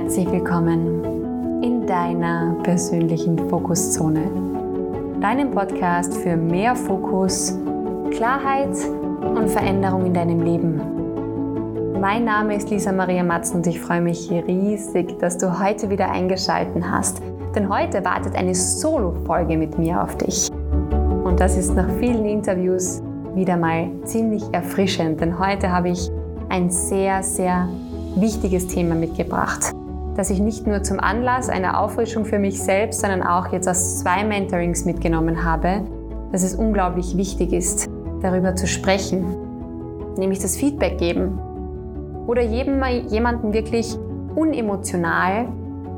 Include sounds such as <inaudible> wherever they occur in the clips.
Herzlich willkommen in deiner persönlichen Fokuszone, deinem Podcast für mehr Fokus, Klarheit und Veränderung in deinem Leben. Mein Name ist Lisa Maria Matzen und ich freue mich riesig, dass du heute wieder eingeschaltet hast, denn heute wartet eine Solo-Folge mit mir auf dich. Und das ist nach vielen Interviews wieder mal ziemlich erfrischend, denn heute habe ich ein sehr, sehr wichtiges Thema mitgebracht, das ich nicht nur zum Anlass einer Auffrischung für mich selbst, sondern auch jetzt aus zwei Mentorings mitgenommen habe, dass es unglaublich wichtig ist, darüber zu sprechen, nämlich das Feedback geben oder jedem, jemanden wirklich unemotional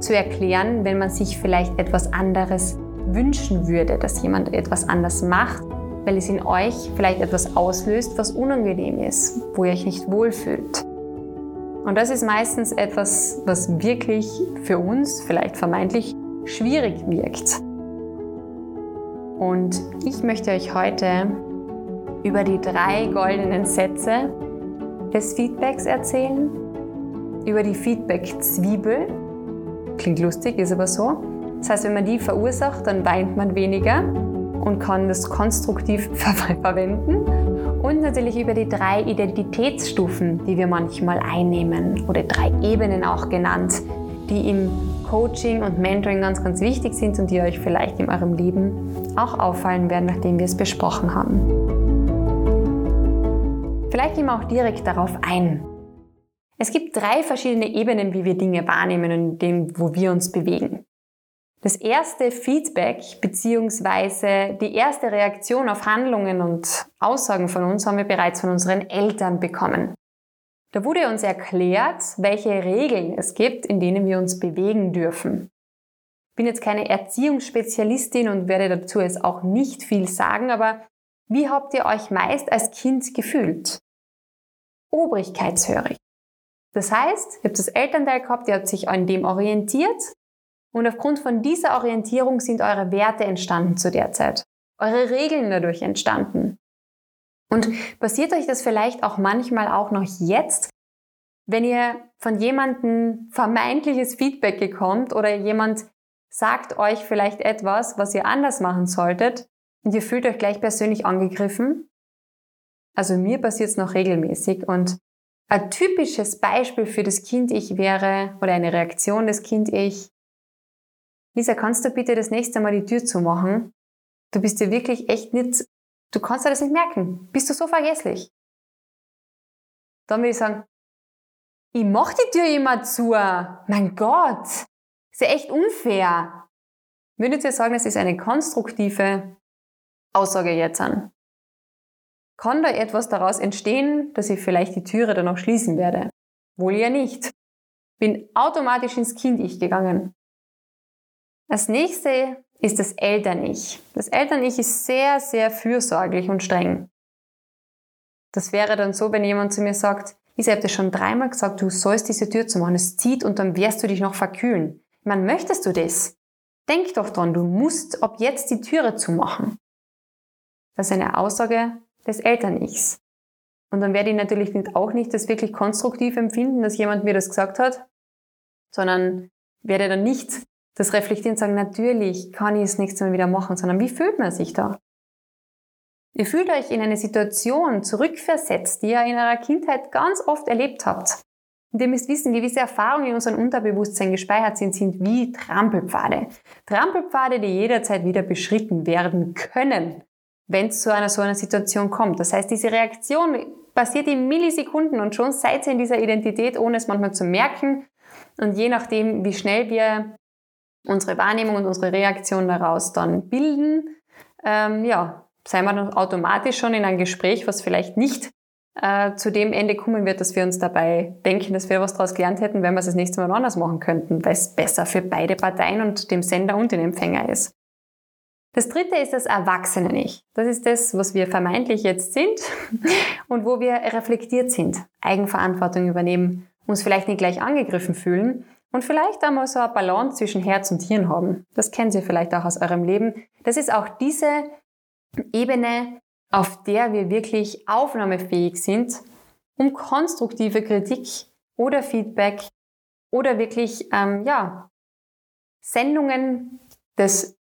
zu erklären, wenn man sich vielleicht etwas anderes wünschen würde, dass jemand etwas anders macht, weil es in euch vielleicht etwas auslöst, was unangenehm ist, wo ihr euch nicht wohlfühlt. Und das ist meistens etwas, was wirklich für uns vielleicht vermeintlich schwierig wirkt. Und ich möchte euch heute über die drei goldenen Sätze des Feedbacks erzählen, über die Feedback-Zwiebel. Klingt lustig, ist aber so. Das heißt, wenn man die verursacht, dann weint man weniger und kann das konstruktiv <laughs> ver verwenden. Und natürlich über die drei Identitätsstufen, die wir manchmal einnehmen oder drei Ebenen auch genannt, die im Coaching und Mentoring ganz, ganz wichtig sind und die euch vielleicht in eurem Leben auch auffallen werden, nachdem wir es besprochen haben. Vielleicht gehen wir auch direkt darauf ein. Es gibt drei verschiedene Ebenen, wie wir Dinge wahrnehmen und dem, wo wir uns bewegen. Das erste Feedback bzw. die erste Reaktion auf Handlungen und Aussagen von uns haben wir bereits von unseren Eltern bekommen. Da wurde uns erklärt, welche Regeln es gibt, in denen wir uns bewegen dürfen. Ich bin jetzt keine Erziehungsspezialistin und werde dazu jetzt auch nicht viel sagen, aber wie habt ihr euch meist als Kind gefühlt? Obrigkeitshörig. Das heißt, ihr habt das Elternteil gehabt, ihr habt sich an dem orientiert und aufgrund von dieser Orientierung sind eure Werte entstanden zu der Zeit. Eure Regeln dadurch entstanden. Und passiert euch das vielleicht auch manchmal auch noch jetzt, wenn ihr von jemandem vermeintliches Feedback bekommt oder jemand sagt euch vielleicht etwas, was ihr anders machen solltet und ihr fühlt euch gleich persönlich angegriffen? Also mir passiert es noch regelmäßig und ein typisches Beispiel für das Kind-Ich wäre oder eine Reaktion des Kind-Ich, Lisa, kannst du bitte das nächste Mal die Tür zumachen? Du bist dir wirklich echt nicht, du kannst dir das nicht merken. Bist du so vergesslich? Dann würde ich sagen, ich mach die Tür immer zu. Mein Gott, ist ja echt unfair. Würdet ihr sagen, das ist eine konstruktive Aussage jetzt an? Kann da etwas daraus entstehen, dass ich vielleicht die Türe dann noch schließen werde? Wohl ja nicht. Bin automatisch ins Kind-Ich gegangen. Das nächste ist das Eltern-Ich. Das Eltern-Ich ist sehr, sehr fürsorglich und streng. Das wäre dann so, wenn jemand zu mir sagt, ich habe dir schon dreimal gesagt, du sollst diese Tür zumachen, es zieht und dann wirst du dich noch verkühlen. Meine, möchtest du das? Denk doch dran, du musst ab jetzt die Türe zumachen. Das ist eine Aussage des Eltern-Ichs. Und dann werde ich natürlich auch nicht das wirklich konstruktiv empfinden, dass jemand mir das gesagt hat, sondern werde dann nicht das Reflektieren und sagen, natürlich kann ich es nächstes Mal wieder machen, sondern wie fühlt man sich da? Ihr fühlt euch in eine Situation zurückversetzt, die ihr in eurer Kindheit ganz oft erlebt habt. Und ihr müsst wissen, gewisse Erfahrungen in unserem Unterbewusstsein gespeichert sind, sind wie Trampelpfade. Trampelpfade, die jederzeit wieder beschritten werden können, wenn es zu einer so einer Situation kommt. Das heißt, diese Reaktion passiert in Millisekunden und schon seid ihr in dieser Identität, ohne es manchmal zu merken. Und je nachdem, wie schnell wir unsere Wahrnehmung und unsere Reaktion daraus dann bilden, ähm, ja, seien wir dann automatisch schon in ein Gespräch, was vielleicht nicht äh, zu dem Ende kommen wird, dass wir uns dabei denken, dass wir was daraus gelernt hätten, wenn wir es das nächste Mal anders machen könnten, weil es besser für beide Parteien und dem Sender und den Empfänger ist. Das dritte ist das Erwachsene-Ich. Das ist das, was wir vermeintlich jetzt sind <laughs> und wo wir reflektiert sind, Eigenverantwortung übernehmen, uns vielleicht nicht gleich angegriffen fühlen und vielleicht einmal so eine Balance zwischen Herz und Hirn haben. Das kennen Sie vielleicht auch aus eurem Leben. Das ist auch diese Ebene, auf der wir wirklich aufnahmefähig sind, um konstruktive Kritik oder Feedback oder wirklich, ähm, ja, Sendungen des,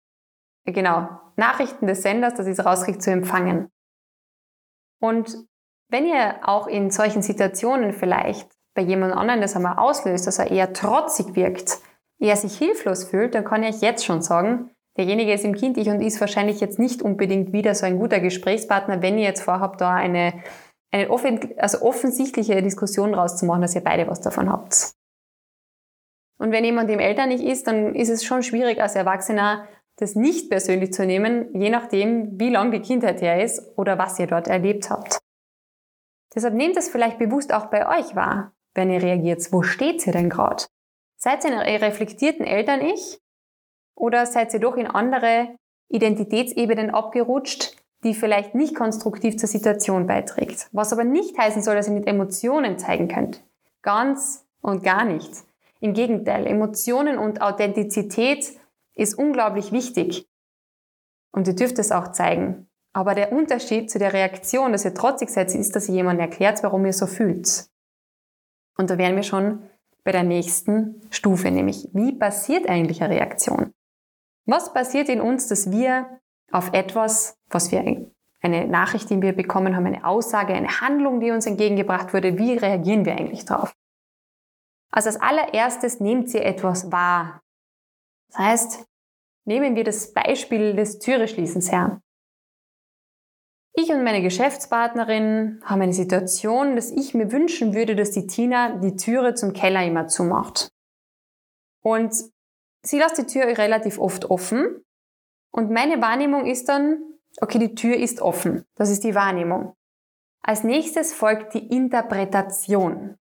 genau, Nachrichten des Senders, dass ich es rauskriege, zu empfangen. Und wenn ihr auch in solchen Situationen vielleicht bei jemand anderem das einmal auslöst, dass er eher trotzig wirkt, eher sich hilflos fühlt, dann kann ich jetzt schon sagen, derjenige ist im Kind ich und ist wahrscheinlich jetzt nicht unbedingt wieder so ein guter Gesprächspartner, wenn ihr jetzt vorhabt, da eine, eine offen, also offensichtliche Diskussion rauszumachen, dass ihr beide was davon habt. Und wenn jemand dem Eltern nicht ist, dann ist es schon schwierig als Erwachsener, das nicht persönlich zu nehmen, je nachdem, wie lang die Kindheit her ist oder was ihr dort erlebt habt. Deshalb nehmt es vielleicht bewusst auch bei euch wahr, wenn ihr reagiert. Wo steht ihr denn gerade? Seid ihr in reflektierten Eltern-Ich oder seid ihr doch in andere Identitätsebenen abgerutscht, die vielleicht nicht konstruktiv zur Situation beiträgt? Was aber nicht heißen soll, dass ihr mit Emotionen zeigen könnt. Ganz und gar nichts. Im Gegenteil, Emotionen und Authentizität ist unglaublich wichtig. Und ihr dürft es auch zeigen. Aber der Unterschied zu der Reaktion, dass ihr trotzig seid, ist, dass ihr jemandem erklärt, warum ihr so fühlt. Und da wären wir schon bei der nächsten Stufe, nämlich wie passiert eigentlich eine Reaktion? Was passiert in uns, dass wir auf etwas, was wir eine Nachricht, die wir bekommen haben, eine Aussage, eine Handlung, die uns entgegengebracht wurde, wie reagieren wir eigentlich drauf? Also als allererstes nehmt ihr etwas wahr. Das heißt, nehmen wir das Beispiel des Türeschließens her. Ich und meine Geschäftspartnerin haben eine Situation, dass ich mir wünschen würde, dass die Tina die Türe zum Keller immer zumacht. Und sie lässt die Tür relativ oft offen. Und meine Wahrnehmung ist dann, okay, die Tür ist offen. Das ist die Wahrnehmung. Als nächstes folgt die Interpretation.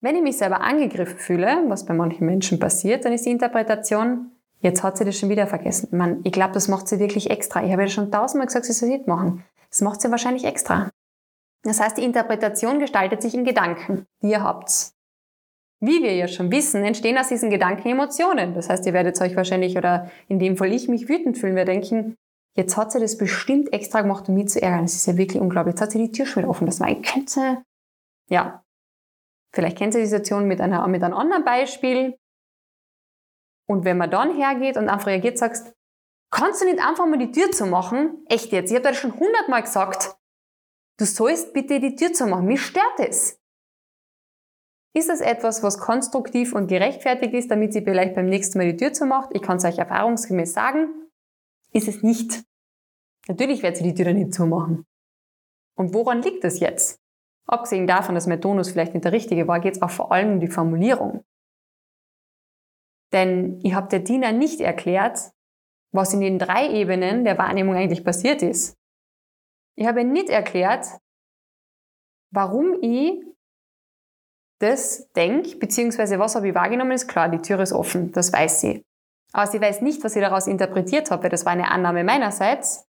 Wenn ich mich selber angegriffen fühle, was bei manchen Menschen passiert, dann ist die Interpretation, Jetzt hat sie das schon wieder vergessen. Man, ich glaube, das macht sie wirklich extra. Ich habe ja schon tausendmal gesagt, sie soll nicht machen. Das macht sie wahrscheinlich extra. Das heißt, die Interpretation gestaltet sich in Gedanken, die ihr habt. Wie wir ja schon wissen, entstehen aus diesen Gedanken Emotionen. Das heißt, ihr werdet euch wahrscheinlich, oder in dem Fall ich, mich wütend fühlen. Wir denken, jetzt hat sie das bestimmt extra gemacht, um mich zu ärgern. Das ist ja wirklich unglaublich. Jetzt hat sie die Tür schon wieder offen. Das war ein könnte, ja. Vielleicht kennt ihr die Situation mit, einer, mit einem anderen Beispiel. Und wenn man dann hergeht und einfach reagiert, sagst, kannst du nicht einfach mal die Tür zu machen? Echt jetzt, ich habe das schon hundertmal gesagt. Du sollst bitte die Tür zu machen. Mich stört es. Ist das etwas, was konstruktiv und gerechtfertigt ist, damit sie vielleicht beim nächsten Mal die Tür zu macht? Ich kann es euch erfahrungsgemäß sagen, ist es nicht. Natürlich wird sie die Tür dann nicht zumachen. Und woran liegt das jetzt? Abgesehen davon, dass mein Tonus vielleicht nicht der richtige war, geht es auch vor allem um die Formulierung. Denn ich habe der Tina nicht erklärt, was in den drei Ebenen der Wahrnehmung eigentlich passiert ist. Ich habe nicht erklärt, warum ich das denke, beziehungsweise was habe ich wahrgenommen, ist klar, die Tür ist offen, das weiß sie. Aber sie weiß nicht, was ich daraus interpretiert habe, weil das war eine Annahme meinerseits.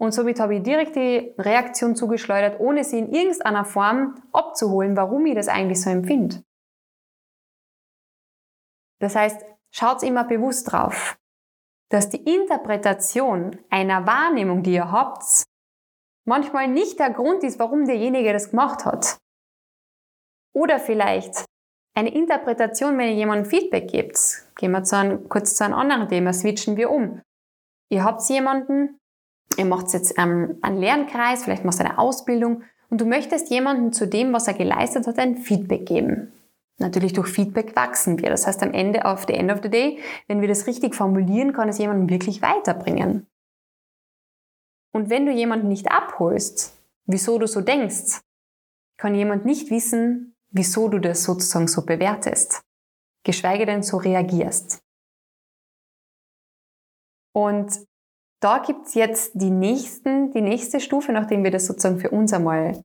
Und somit habe ich direkt die Reaktion zugeschleudert, ohne sie in irgendeiner Form abzuholen, warum ich das eigentlich so empfinde. Das heißt, schaut immer bewusst drauf, dass die Interpretation einer Wahrnehmung, die ihr habt, manchmal nicht der Grund ist, warum derjenige das gemacht hat. Oder vielleicht eine Interpretation, wenn ihr jemandem Feedback gebt. Gehen wir zu einem, kurz zu einem anderen Thema, switchen wir um. Ihr habt jemanden, ihr macht jetzt ähm, einen Lernkreis, vielleicht machst du eine Ausbildung und du möchtest jemandem zu dem, was er geleistet hat, ein Feedback geben. Natürlich durch Feedback wachsen wir. Das heißt, am Ende, auf the end of the day, wenn wir das richtig formulieren, kann es jemanden wirklich weiterbringen. Und wenn du jemanden nicht abholst, wieso du so denkst, kann jemand nicht wissen, wieso du das sozusagen so bewertest, geschweige denn so reagierst. Und da gibt's jetzt die, nächsten, die nächste Stufe, nachdem wir das sozusagen für uns einmal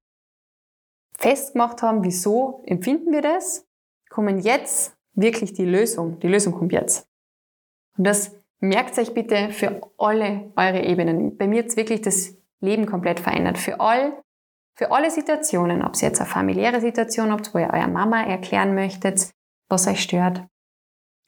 festgemacht haben, wieso empfinden wir das, kommen jetzt wirklich die Lösung. Die Lösung kommt jetzt. Und das merkt euch bitte für alle eure Ebenen. Bei mir hat es wirklich das Leben komplett verändert. Für all, für alle Situationen, ob es jetzt eine familiäre Situation habt, wo ihr eurer Mama erklären möchtet, was euch stört.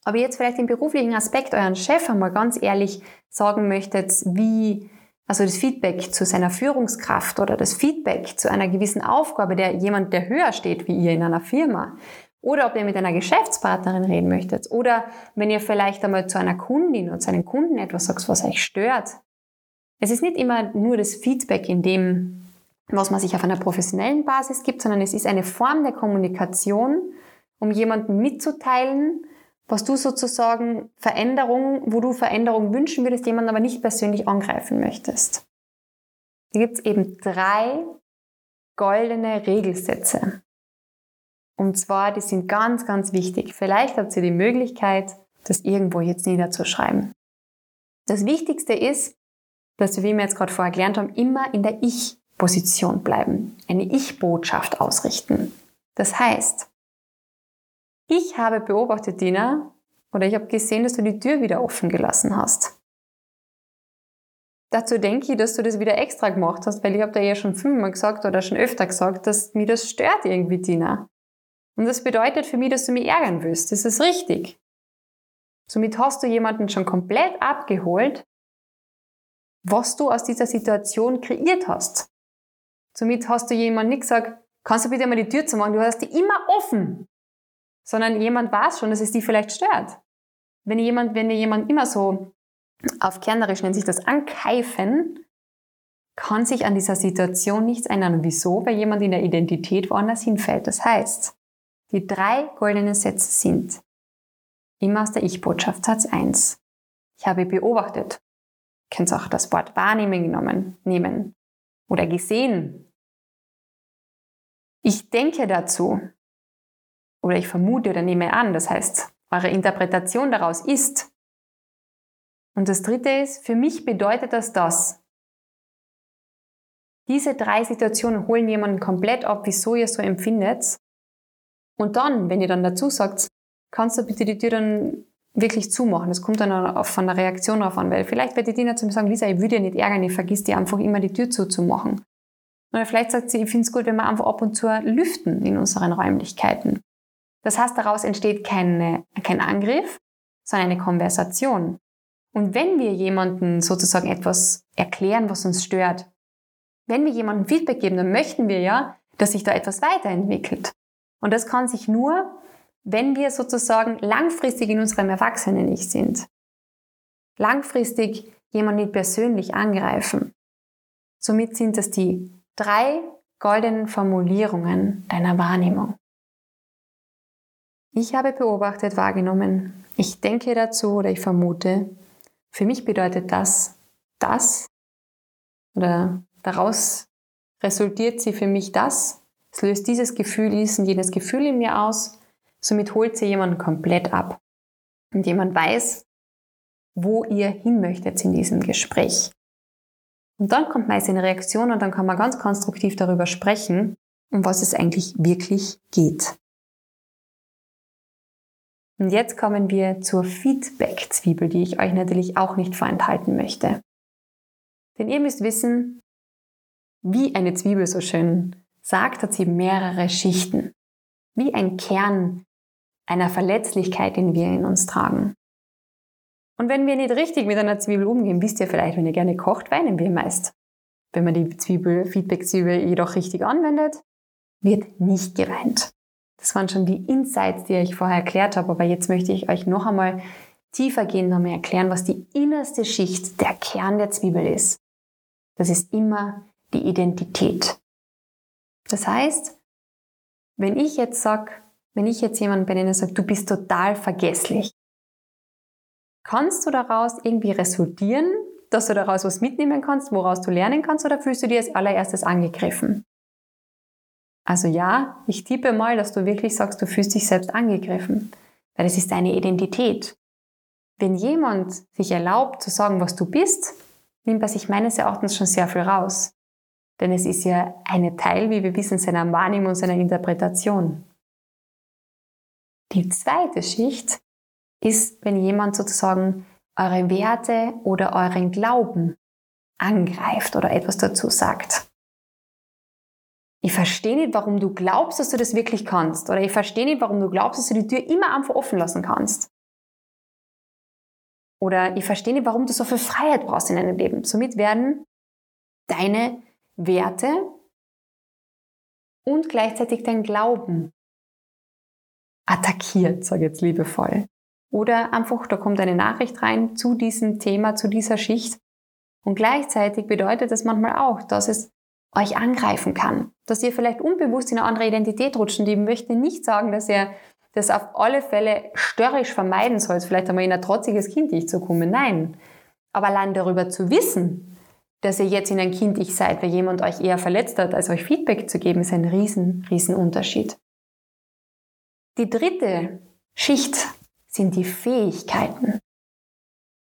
Aber jetzt vielleicht im beruflichen Aspekt euren Chef einmal ganz ehrlich sagen möchtet, wie, also das Feedback zu seiner Führungskraft oder das Feedback zu einer gewissen Aufgabe, der jemand, der höher steht wie ihr in einer Firma, Oder ob ihr mit einer Geschäftspartnerin reden möchtet. Oder wenn ihr vielleicht einmal zu einer Kundin oder zu einem Kunden etwas sagt, was euch stört. Es ist nicht immer nur das Feedback in dem, was man sich auf einer professionellen Basis gibt, sondern es ist eine Form der Kommunikation, um jemandem mitzuteilen, was du sozusagen Veränderung, wo du Veränderung wünschen würdest, jemanden aber nicht persönlich angreifen möchtest. Da gibt es eben drei goldene Regelsätze. Und zwar, die sind ganz, ganz wichtig. Vielleicht habt ihr die Möglichkeit, das irgendwo jetzt niederzuschreiben. Das Wichtigste ist, dass wir, wie wir jetzt gerade vorher gelernt haben, immer in der Ich-Position bleiben, eine Ich-Botschaft ausrichten. Das heißt, ich habe beobachtet, Dina, oder ich habe gesehen, dass du die Tür wieder offen gelassen hast. Dazu denke ich, dass du das wieder extra gemacht hast, weil ich habe da ja schon fünfmal gesagt oder schon öfter gesagt, dass mir das stört irgendwie, Dina. Und das bedeutet für mich, dass du mich ärgern willst. Das ist richtig. Somit hast du jemanden schon komplett abgeholt, was du aus dieser Situation kreiert hast. Somit hast du jemanden nicht gesagt, kannst du bitte mal die Tür zu machen, du hast die immer offen sondern jemand weiß schon, dass es die vielleicht stört. Wenn jemand, wenn dir jemand immer so auf Kernerisch nennt sich das ankeifen, kann sich an dieser Situation nichts ändern. wieso? Weil jemand in der Identität woanders hinfällt. Das heißt, die drei goldenen Sätze sind immer aus der Ich-Botschaft Satz 1. Ich habe beobachtet. Du kannst auch das Wort wahrnehmen genommen, nehmen oder gesehen. Ich denke dazu oder ich vermute oder nehme an, das heißt, eure Interpretation daraus ist. Und das dritte ist, für mich bedeutet das das. Diese drei Situationen holen jemanden komplett ab, wieso ihr so empfindet. Und dann, wenn ihr dann dazu sagt, kannst du bitte die Tür dann wirklich zumachen. Das kommt dann auch von der Reaktion drauf an, weil vielleicht wird die Dina zu mir sagen, Lisa, ich würde dir nicht ärgern, ich vergiss dir einfach immer die Tür zuzumachen. Oder vielleicht sagt sie, ich finde es gut, wenn wir einfach ab und zu lüften in unseren Räumlichkeiten. Das heißt, daraus entsteht keine, kein Angriff, sondern eine Konversation. Und wenn wir jemandem sozusagen etwas erklären, was uns stört, wenn wir jemandem Feedback geben, dann möchten wir ja, dass sich da etwas weiterentwickelt. Und das kann sich nur, wenn wir sozusagen langfristig in unserem Erwachsenen-Ich sind. Langfristig jemanden nicht persönlich angreifen. Somit sind das die drei goldenen Formulierungen deiner Wahrnehmung. Ich habe beobachtet, wahrgenommen. Ich denke dazu oder ich vermute. Für mich bedeutet das das oder daraus resultiert sie für mich das. Es löst dieses Gefühl, diesen jenes Gefühl in mir aus. Somit holt sie jemanden komplett ab. Und jemand weiß, wo ihr hin möchtet in diesem Gespräch. Und dann kommt meist eine Reaktion und dann kann man ganz konstruktiv darüber sprechen, um was es eigentlich wirklich geht. Und jetzt kommen wir zur Feedback-Zwiebel, die ich euch natürlich auch nicht vorenthalten möchte. Denn ihr müsst wissen, wie eine Zwiebel so schön sagt, hat sie mehrere Schichten. Wie ein Kern einer Verletzlichkeit, den wir in uns tragen. Und wenn wir nicht richtig mit einer Zwiebel umgehen, wisst ihr vielleicht, wenn ihr gerne kocht, weinen wir meist. Wenn man die Zwiebel, Feedback-Zwiebel jedoch richtig anwendet, wird nicht geweint. Das waren schon die Insights, die ich vorher erklärt habe, aber jetzt möchte ich euch noch einmal tiefergehend nochmal erklären, was die innerste Schicht, der Kern der Zwiebel ist. Das ist immer die Identität. Das heißt, wenn ich jetzt sage, wenn ich jetzt jemanden benenne sage, du bist total vergesslich, kannst du daraus irgendwie resultieren, dass du daraus was mitnehmen kannst, woraus du lernen kannst, oder fühlst du dir als allererstes angegriffen? Also ja, ich tippe mal, dass du wirklich sagst, du fühlst dich selbst angegriffen, weil es ist deine Identität. Wenn jemand sich erlaubt zu sagen, was du bist, nimmt er sich meines Erachtens schon sehr viel raus. Denn es ist ja eine Teil, wie wir wissen, seiner Wahrnehmung und seiner Interpretation. Die zweite Schicht ist, wenn jemand sozusagen eure Werte oder euren Glauben angreift oder etwas dazu sagt ich verstehe nicht, warum du glaubst, dass du das wirklich kannst. Oder ich verstehe nicht, warum du glaubst, dass du die Tür immer einfach offen lassen kannst. Oder ich verstehe nicht, warum du so viel Freiheit brauchst in deinem Leben. Somit werden deine Werte und gleichzeitig dein Glauben attackiert, sage ich jetzt liebevoll. Oder einfach, da kommt eine Nachricht rein zu diesem Thema, zu dieser Schicht. Und gleichzeitig bedeutet das manchmal auch, dass es euch angreifen kann. Dass ihr vielleicht unbewusst in eine andere Identität rutscht. Und ich möchte nicht sagen, dass ihr das auf alle Fälle störrisch vermeiden sollt, vielleicht einmal in ein trotziges Kind-Ich zu kommen. Nein. Aber allein darüber zu wissen, dass ihr jetzt in ein Kind-Ich seid, weil jemand euch eher verletzt hat, als euch Feedback zu geben, ist ein riesen, riesen Unterschied. Die dritte Schicht sind die Fähigkeiten.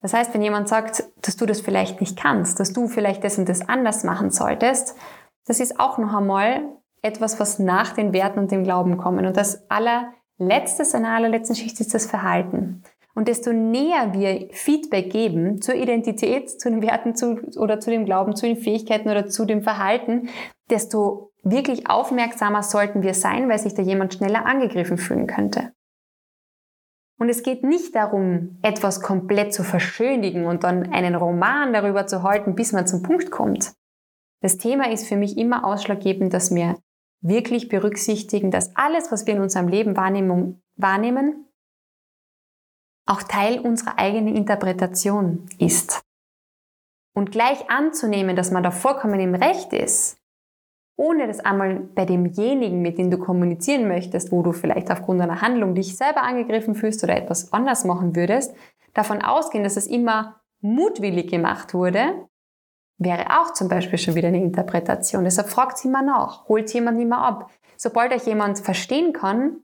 Das heißt, wenn jemand sagt, dass du das vielleicht nicht kannst, dass du vielleicht das und das anders machen solltest, das ist auch noch einmal etwas, was nach den Werten und dem Glauben kommen. Und das allerletzte, seiner allerletzten Schicht ist das Verhalten. Und desto näher wir Feedback geben zur Identität, zu den Werten zu, oder zu dem Glauben, zu den Fähigkeiten oder zu dem Verhalten, desto wirklich aufmerksamer sollten wir sein, weil sich da jemand schneller angegriffen fühlen könnte. Und es geht nicht darum, etwas komplett zu verschönigen und dann einen Roman darüber zu halten, bis man zum Punkt kommt. Das Thema ist für mich immer ausschlaggebend, dass wir wirklich berücksichtigen, dass alles, was wir in unserem Leben wahrnehmen, auch Teil unserer eigenen Interpretation ist. Und gleich anzunehmen, dass man da vollkommen im Recht ist, ohne das einmal bei demjenigen, mit dem du kommunizieren möchtest, wo du vielleicht aufgrund einer Handlung dich selber angegriffen fühlst oder etwas anders machen würdest, davon ausgehen, dass es immer mutwillig gemacht wurde, wäre auch zum Beispiel schon wieder eine Interpretation. Deshalb fragt sie mal nach, holt jemand mehr ab. Sobald euch jemand verstehen kann,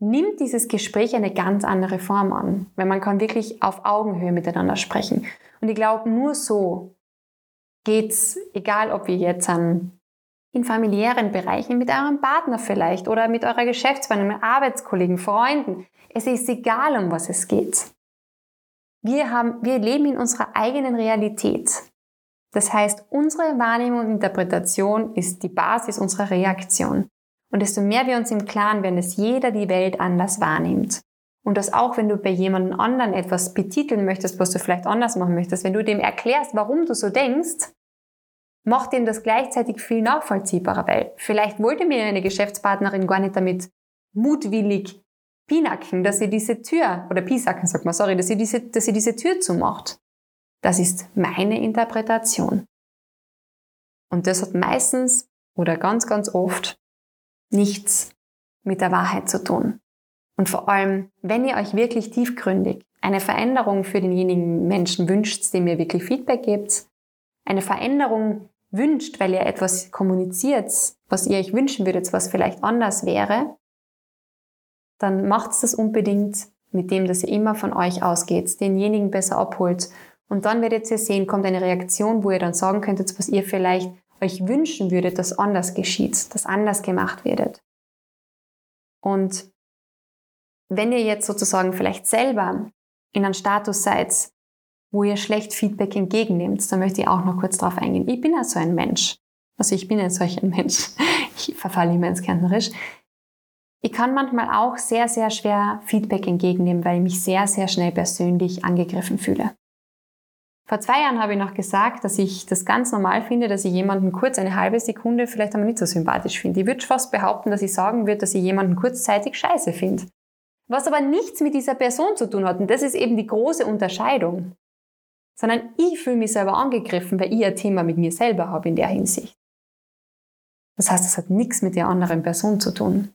nimmt dieses Gespräch eine ganz andere Form an, wenn man kann wirklich auf Augenhöhe miteinander sprechen. Und ich glaube, nur so geht's, egal ob wir jetzt an in familiären Bereichen, mit eurem Partner vielleicht oder mit eurer Geschäftspartnerin, mit Arbeitskollegen, Freunden. Es ist egal, um was es geht. Wir, haben, wir leben in unserer eigenen Realität. Das heißt, unsere Wahrnehmung und Interpretation ist die Basis unserer Reaktion. Und desto mehr wir uns im Klaren werden, dass jeder die Welt anders wahrnimmt. Und dass auch wenn du bei jemandem anderen etwas betiteln möchtest, was du vielleicht anders machen möchtest, wenn du dem erklärst, warum du so denkst, macht ihm das gleichzeitig viel nachvollziehbarer, weil vielleicht wollte mir eine Geschäftspartnerin gar nicht damit mutwillig pinacken, dass sie diese Tür, oder pisacken sagt man, sorry, dass sie diese, dass sie diese Tür zumacht. Das ist meine Interpretation. Und das hat meistens oder ganz, ganz oft nichts mit der Wahrheit zu tun. Und vor allem, wenn ihr euch wirklich tiefgründig eine Veränderung für denjenigen Menschen wünscht, dem ihr wirklich Feedback gebt, eine Veränderung wünscht, weil ihr etwas kommuniziert, was ihr euch wünschen würdet, was vielleicht anders wäre, dann macht das unbedingt mit dem, dass ihr immer von euch ausgeht, denjenigen besser abholt. Und dann werdet ihr sehen, kommt eine Reaktion, wo ihr dann sagen könntet, was ihr vielleicht euch wünschen würdet, dass anders geschieht, dass anders gemacht werdet. Und wenn ihr jetzt sozusagen vielleicht selber in einem Status seid, wo ihr schlecht Feedback entgegennehmt, da möchte ich auch noch kurz drauf eingehen. Ich bin ja so ein Mensch. Also ich bin ja solch ein <laughs> Mensch. Ich verfalle immer ins Kärntnerisch. Ich kann manchmal auch sehr, sehr schwer Feedback entgegennehmen, weil ich mich sehr, sehr schnell persönlich angegriffen fühle. Vor zwei Jahren habe ich noch gesagt, dass ich das ganz normal finde, dass ich jemanden kurz eine halbe Sekunde vielleicht einmal nicht so sympathisch finde. Ich würde fast behaupten, dass ich sagen würde, dass ich jemanden kurzzeitig scheiße finde. Was aber nichts mit dieser Person zu tun hat. Und das ist eben die große Unterscheidung sondern ich fühle mich selber angegriffen, weil ich ein Thema mit mir selber habe in der Hinsicht. Das heißt, es hat nichts mit der anderen Person zu tun.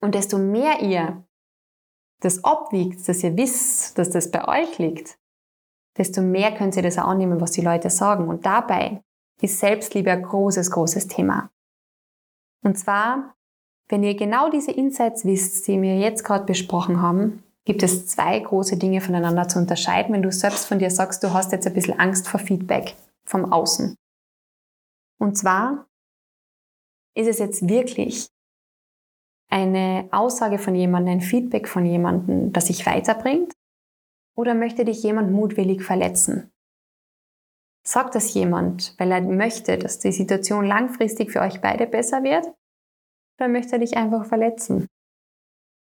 Und desto mehr ihr das abwiegt, dass ihr wisst, dass das bei euch liegt, desto mehr könnt ihr das auch annehmen, was die Leute sagen. Und dabei ist Selbstliebe ein großes, großes Thema. Und zwar, wenn ihr genau diese Insights wisst, die wir jetzt gerade besprochen haben, gibt es zwei große Dinge voneinander zu unterscheiden, wenn du selbst von dir sagst, du hast jetzt ein bisschen Angst vor Feedback vom Außen. Und zwar ist es jetzt wirklich eine Aussage von jemandem, ein Feedback von jemandem, das dich weiterbringt? Oder möchte dich jemand mutwillig verletzen? Sagt das jemand, weil er möchte, dass die Situation langfristig für euch beide besser wird? Oder möchte er dich einfach verletzen?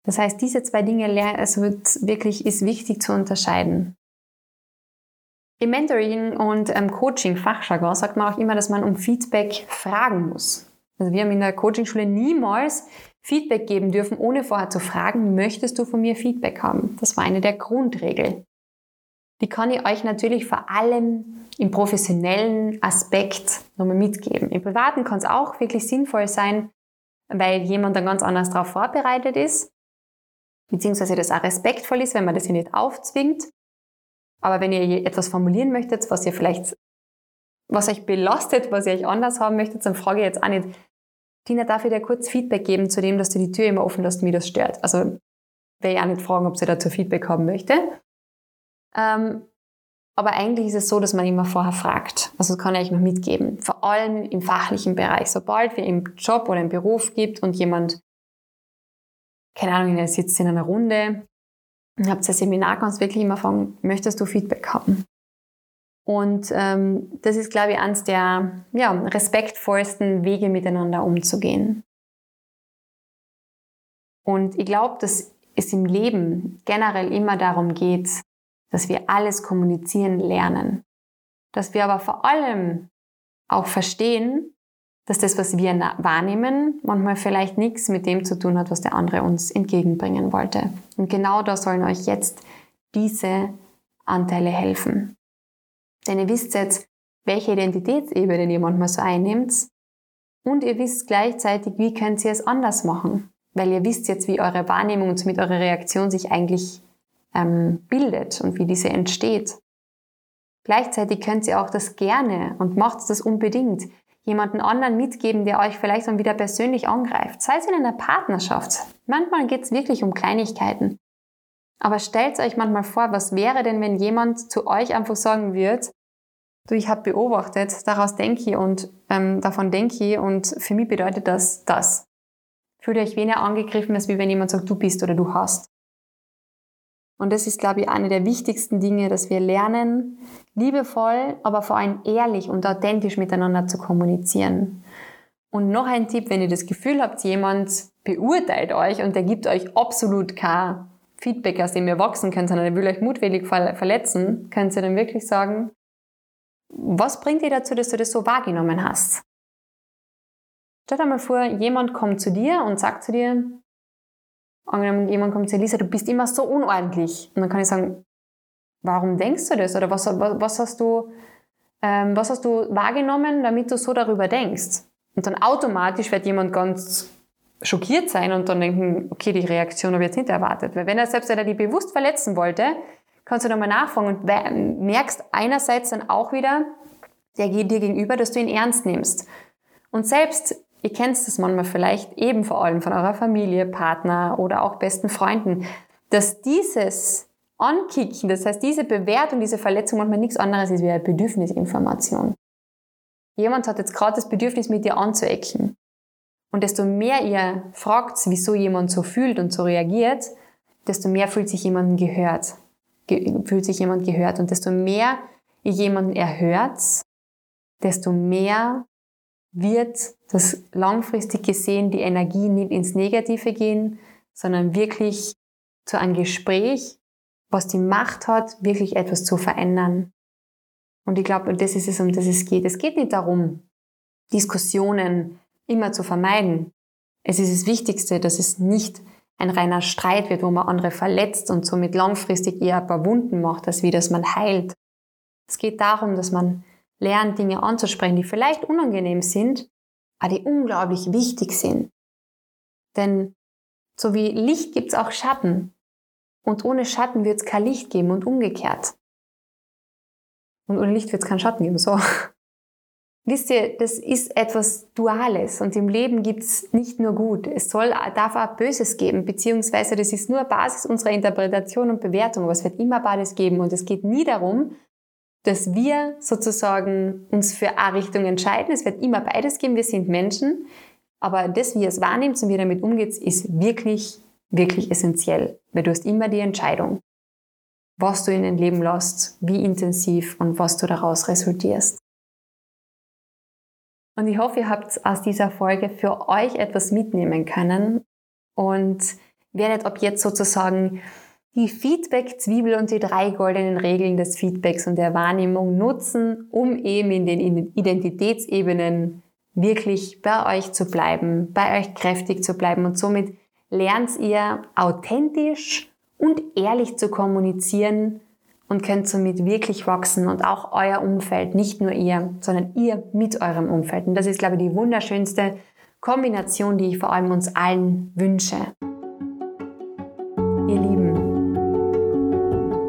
Das heißt, diese zwei Dinge es wird wirklich ist wichtig zu unterscheiden. Im Mentoring und ähm, Coaching Fachjargon sagt man auch immer, dass man um Feedback fragen muss. Also wir haben in der Coachingschule niemals Feedback geben dürfen, ohne vorher zu fragen, möchtest du von mir Feedback haben? Das war eine der Grundregeln. Die kann ich euch natürlich vor allem im professionellen Aspekt nochmal mitgeben. Im privaten kann es auch wirklich sinnvoll sein, weil jemand dann ganz anders darauf vorbereitet ist, beziehungsweise das auch respektvoll ist, wenn man das hier nicht aufzwingt. Aber wenn ihr etwas formulieren möchtet, was ihr vielleicht, was euch belastet, was ihr euch anders haben möchtet, dann frage ich jetzt auch nicht, Tina, darf ich dir kurz Feedback geben zu dem, dass du die Tür immer offen lässt mir das stört? Also, werde ich auch nicht fragen, ob sie dazu Feedback haben möchte. Ähm, aber eigentlich ist es so, dass man immer vorher fragt. Also das kann ich euch noch mitgeben. Vor allem im fachlichen Bereich. Sobald wir im Job oder im Beruf gibt und jemand, keine Ahnung, ihr sitzt in einer Runde, habt ein Seminar, kannst wirklich immer fragen, möchtest du Feedback haben? Und ähm, das ist, glaube ich, eines der ja, respektvollsten Wege, miteinander umzugehen. Und ich glaube, dass es im Leben generell immer darum geht, dass wir alles kommunizieren lernen. Dass wir aber vor allem auch verstehen, dass das, was wir wahrnehmen, manchmal vielleicht nichts mit dem zu tun hat, was der andere uns entgegenbringen wollte. Und genau da sollen euch jetzt diese Anteile helfen. Denn ihr wisst jetzt, welche Identitätsebene ihr manchmal so einnimmt und ihr wisst gleichzeitig, wie könnt ihr es anders machen. Weil ihr wisst jetzt, wie eure Wahrnehmung und somit eure Reaktion sich eigentlich ähm, bildet und wie diese entsteht. Gleichzeitig könnt ihr auch das gerne und macht das unbedingt jemanden anderen mitgeben, der euch vielleicht dann wieder persönlich angreift. Sei es in einer Partnerschaft. Manchmal geht es wirklich um Kleinigkeiten. Aber stellt euch manchmal vor, was wäre denn, wenn jemand zu euch einfach sagen wird, du, ich habe beobachtet, daraus denke ich und ähm, davon denke ich und für mich bedeutet das das. Fühlt euch weniger angegriffen, als wie wenn jemand sagt, du bist oder du hast. Und das ist, glaube ich, eine der wichtigsten Dinge, dass wir lernen, liebevoll, aber vor allem ehrlich und authentisch miteinander zu kommunizieren. Und noch ein Tipp, wenn ihr das Gefühl habt, jemand beurteilt euch und der gibt euch absolut kein Feedback, aus dem ihr wachsen könnt, sondern er will euch mutwillig verletzen, könnt ihr dann wirklich sagen, was bringt dir dazu, dass du das so wahrgenommen hast? Stell dir mal vor, jemand kommt zu dir und sagt zu dir, angenommen, jemand kommt zu Elisa, du bist immer so unordentlich. Und dann kann ich sagen, warum denkst du das? Oder was, was, was hast du, ähm, was hast du wahrgenommen, damit du so darüber denkst? Und dann automatisch wird jemand ganz schockiert sein und dann denken, okay, die Reaktion habe ich jetzt nicht erwartet. Weil wenn er selbst wenn er die bewusst verletzen wollte, kannst du nochmal nachfragen und merkst einerseits dann auch wieder, der geht dir gegenüber, dass du ihn ernst nimmst. Und selbst Ihr kennt das manchmal vielleicht eben vor allem von eurer Familie, Partner oder auch besten Freunden, dass dieses Ankicken, das heißt diese Bewertung, diese Verletzung manchmal nichts anderes ist wie eine Bedürfnisinformation. Jemand hat jetzt gerade das Bedürfnis, mit dir anzuecken. Und desto mehr ihr fragt, wieso jemand so fühlt und so reagiert, desto mehr fühlt sich jemand gehört. Fühlt sich jemand gehört. Und desto mehr ihr jemanden erhört, desto mehr wird das langfristig gesehen die Energie nicht ins Negative gehen, sondern wirklich zu einem Gespräch, was die Macht hat, wirklich etwas zu verändern. Und ich glaube, das ist es, um das es geht. Es geht nicht darum, Diskussionen immer zu vermeiden. Es ist das Wichtigste, dass es nicht ein reiner Streit wird, wo man andere verletzt und somit langfristig eher ein paar Wunden macht, als wie dass man heilt. Es geht darum, dass man lernt, Dinge anzusprechen, die vielleicht unangenehm sind, aber die unglaublich wichtig sind. Denn so wie Licht gibt es auch Schatten. Und ohne Schatten wird es kein Licht geben und umgekehrt. Und ohne Licht wird es keinen Schatten geben. So. Wisst ihr, das ist etwas Duales und im Leben gibt es nicht nur gut. Es soll, darf auch Böses geben, beziehungsweise das ist nur Basis unserer Interpretation und Bewertung, aber es wird immer beides geben und es geht nie darum, dass wir sozusagen uns für eine Richtung entscheiden. Es wird immer beides geben, wir sind Menschen, aber das, wie ihr es wahrnimmt und wie ihr damit umgeht, ist wirklich, wirklich essentiell, weil du hast immer die Entscheidung, was du in dein Leben lässt, wie intensiv und was du daraus resultierst. Und ich hoffe, ihr habt aus dieser Folge für euch etwas mitnehmen können und werdet ab jetzt sozusagen die Feedback-Zwiebel und die drei goldenen Regeln des Feedbacks und der Wahrnehmung nutzen, um eben in den Identitätsebenen wirklich bei euch zu bleiben, bei euch kräftig zu bleiben. Und somit lernt ihr authentisch und ehrlich zu kommunizieren und könnt somit wirklich wachsen und auch euer Umfeld, nicht nur ihr, sondern ihr mit eurem Umfeld. Und das ist, glaube ich, die wunderschönste Kombination, die ich vor allem uns allen wünsche. Ihr Lieben,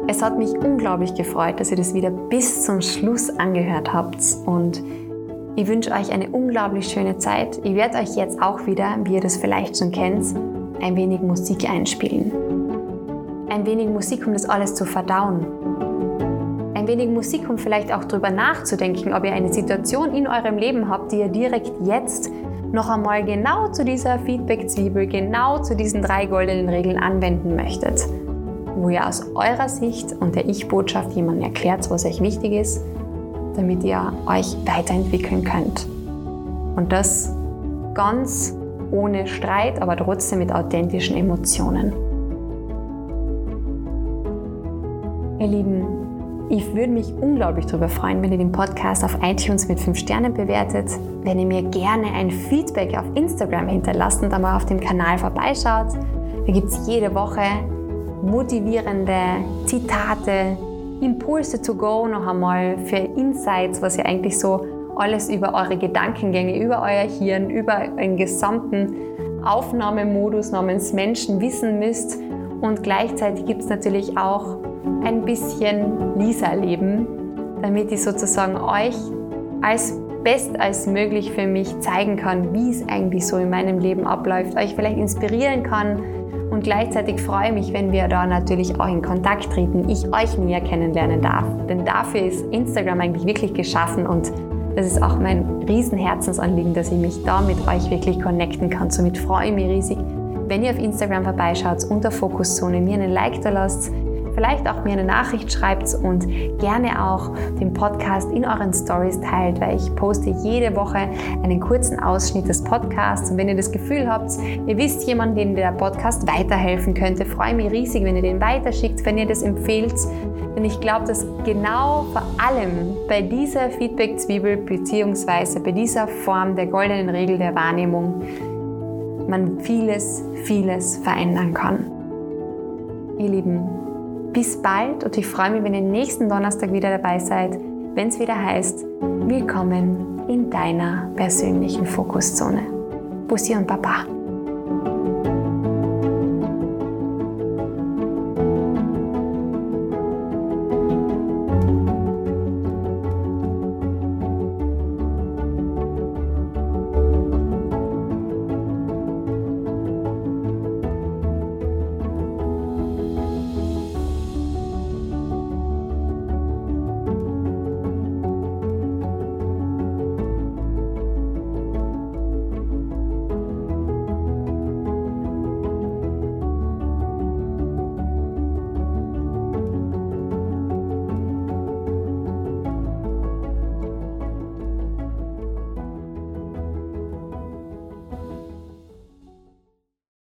es hat mich unglaublich gefreut, dass ihr das wieder bis zum Schluss angehört habt und ich wünsche euch eine unglaublich schöne Zeit. Ich werde euch jetzt auch wieder, wie ihr das vielleicht schon kennt, ein wenig Musik einspielen. Ein wenig Musik, um das alles zu verdauen. Ein wenig Musik, um vielleicht auch darüber nachzudenken, ob ihr eine Situation in eurem Leben habt, die ihr direkt jetzt noch einmal genau zu dieser Feedback-Zwiebel, genau zu diesen drei goldenen Regeln anwenden möchtet. Wo ihr aus eurer Sicht und der Ich-Botschaft jemandem erklärt, was euch wichtig ist, damit ihr euch weiterentwickeln könnt. Und das ganz ohne Streit, aber trotzdem mit authentischen Emotionen. Ihr Lieben, ich würde mich unglaublich darüber freuen, wenn ihr den Podcast auf iTunes mit 5 Sternen bewertet, wenn ihr mir gerne ein Feedback auf Instagram hinterlasst und einmal auf dem Kanal vorbeischaut. Da gibt es jede Woche motivierende Zitate, Impulse to go noch einmal für Insights, was ihr eigentlich so alles über eure Gedankengänge, über euer Hirn, über einen gesamten Aufnahmemodus namens Menschen wissen müsst. Und gleichzeitig gibt es natürlich auch ein bisschen Lisa-Leben, damit ich sozusagen euch als best als möglich für mich zeigen kann, wie es eigentlich so in meinem Leben abläuft, euch vielleicht inspirieren kann und gleichzeitig freue ich mich, wenn wir da natürlich auch in Kontakt treten, ich euch näher kennenlernen darf. Denn dafür ist Instagram eigentlich wirklich geschaffen und das ist auch mein Riesenherzensanliegen, dass ich mich da mit euch wirklich connecten kann. Somit freue ich mich riesig, wenn ihr auf Instagram vorbeischaut, unter Fokuszone mir einen Like da lasst, vielleicht auch mir eine Nachricht schreibt und gerne auch den Podcast in euren Stories teilt, weil ich poste jede Woche einen kurzen Ausschnitt des Podcasts. Und wenn ihr das Gefühl habt, ihr wisst jemanden, dem der Podcast weiterhelfen könnte, freue ich mich riesig, wenn ihr den weiterschickt, wenn ihr das empfehlt. Denn ich glaube, dass genau vor allem bei dieser Feedback-Zwiebel bzw. bei dieser Form der goldenen Regel der Wahrnehmung man vieles, vieles verändern kann. Ihr Lieben, bis bald und ich freue mich, wenn ihr nächsten Donnerstag wieder dabei seid, wenn es wieder heißt, willkommen in deiner persönlichen Fokuszone. Bussi und Baba.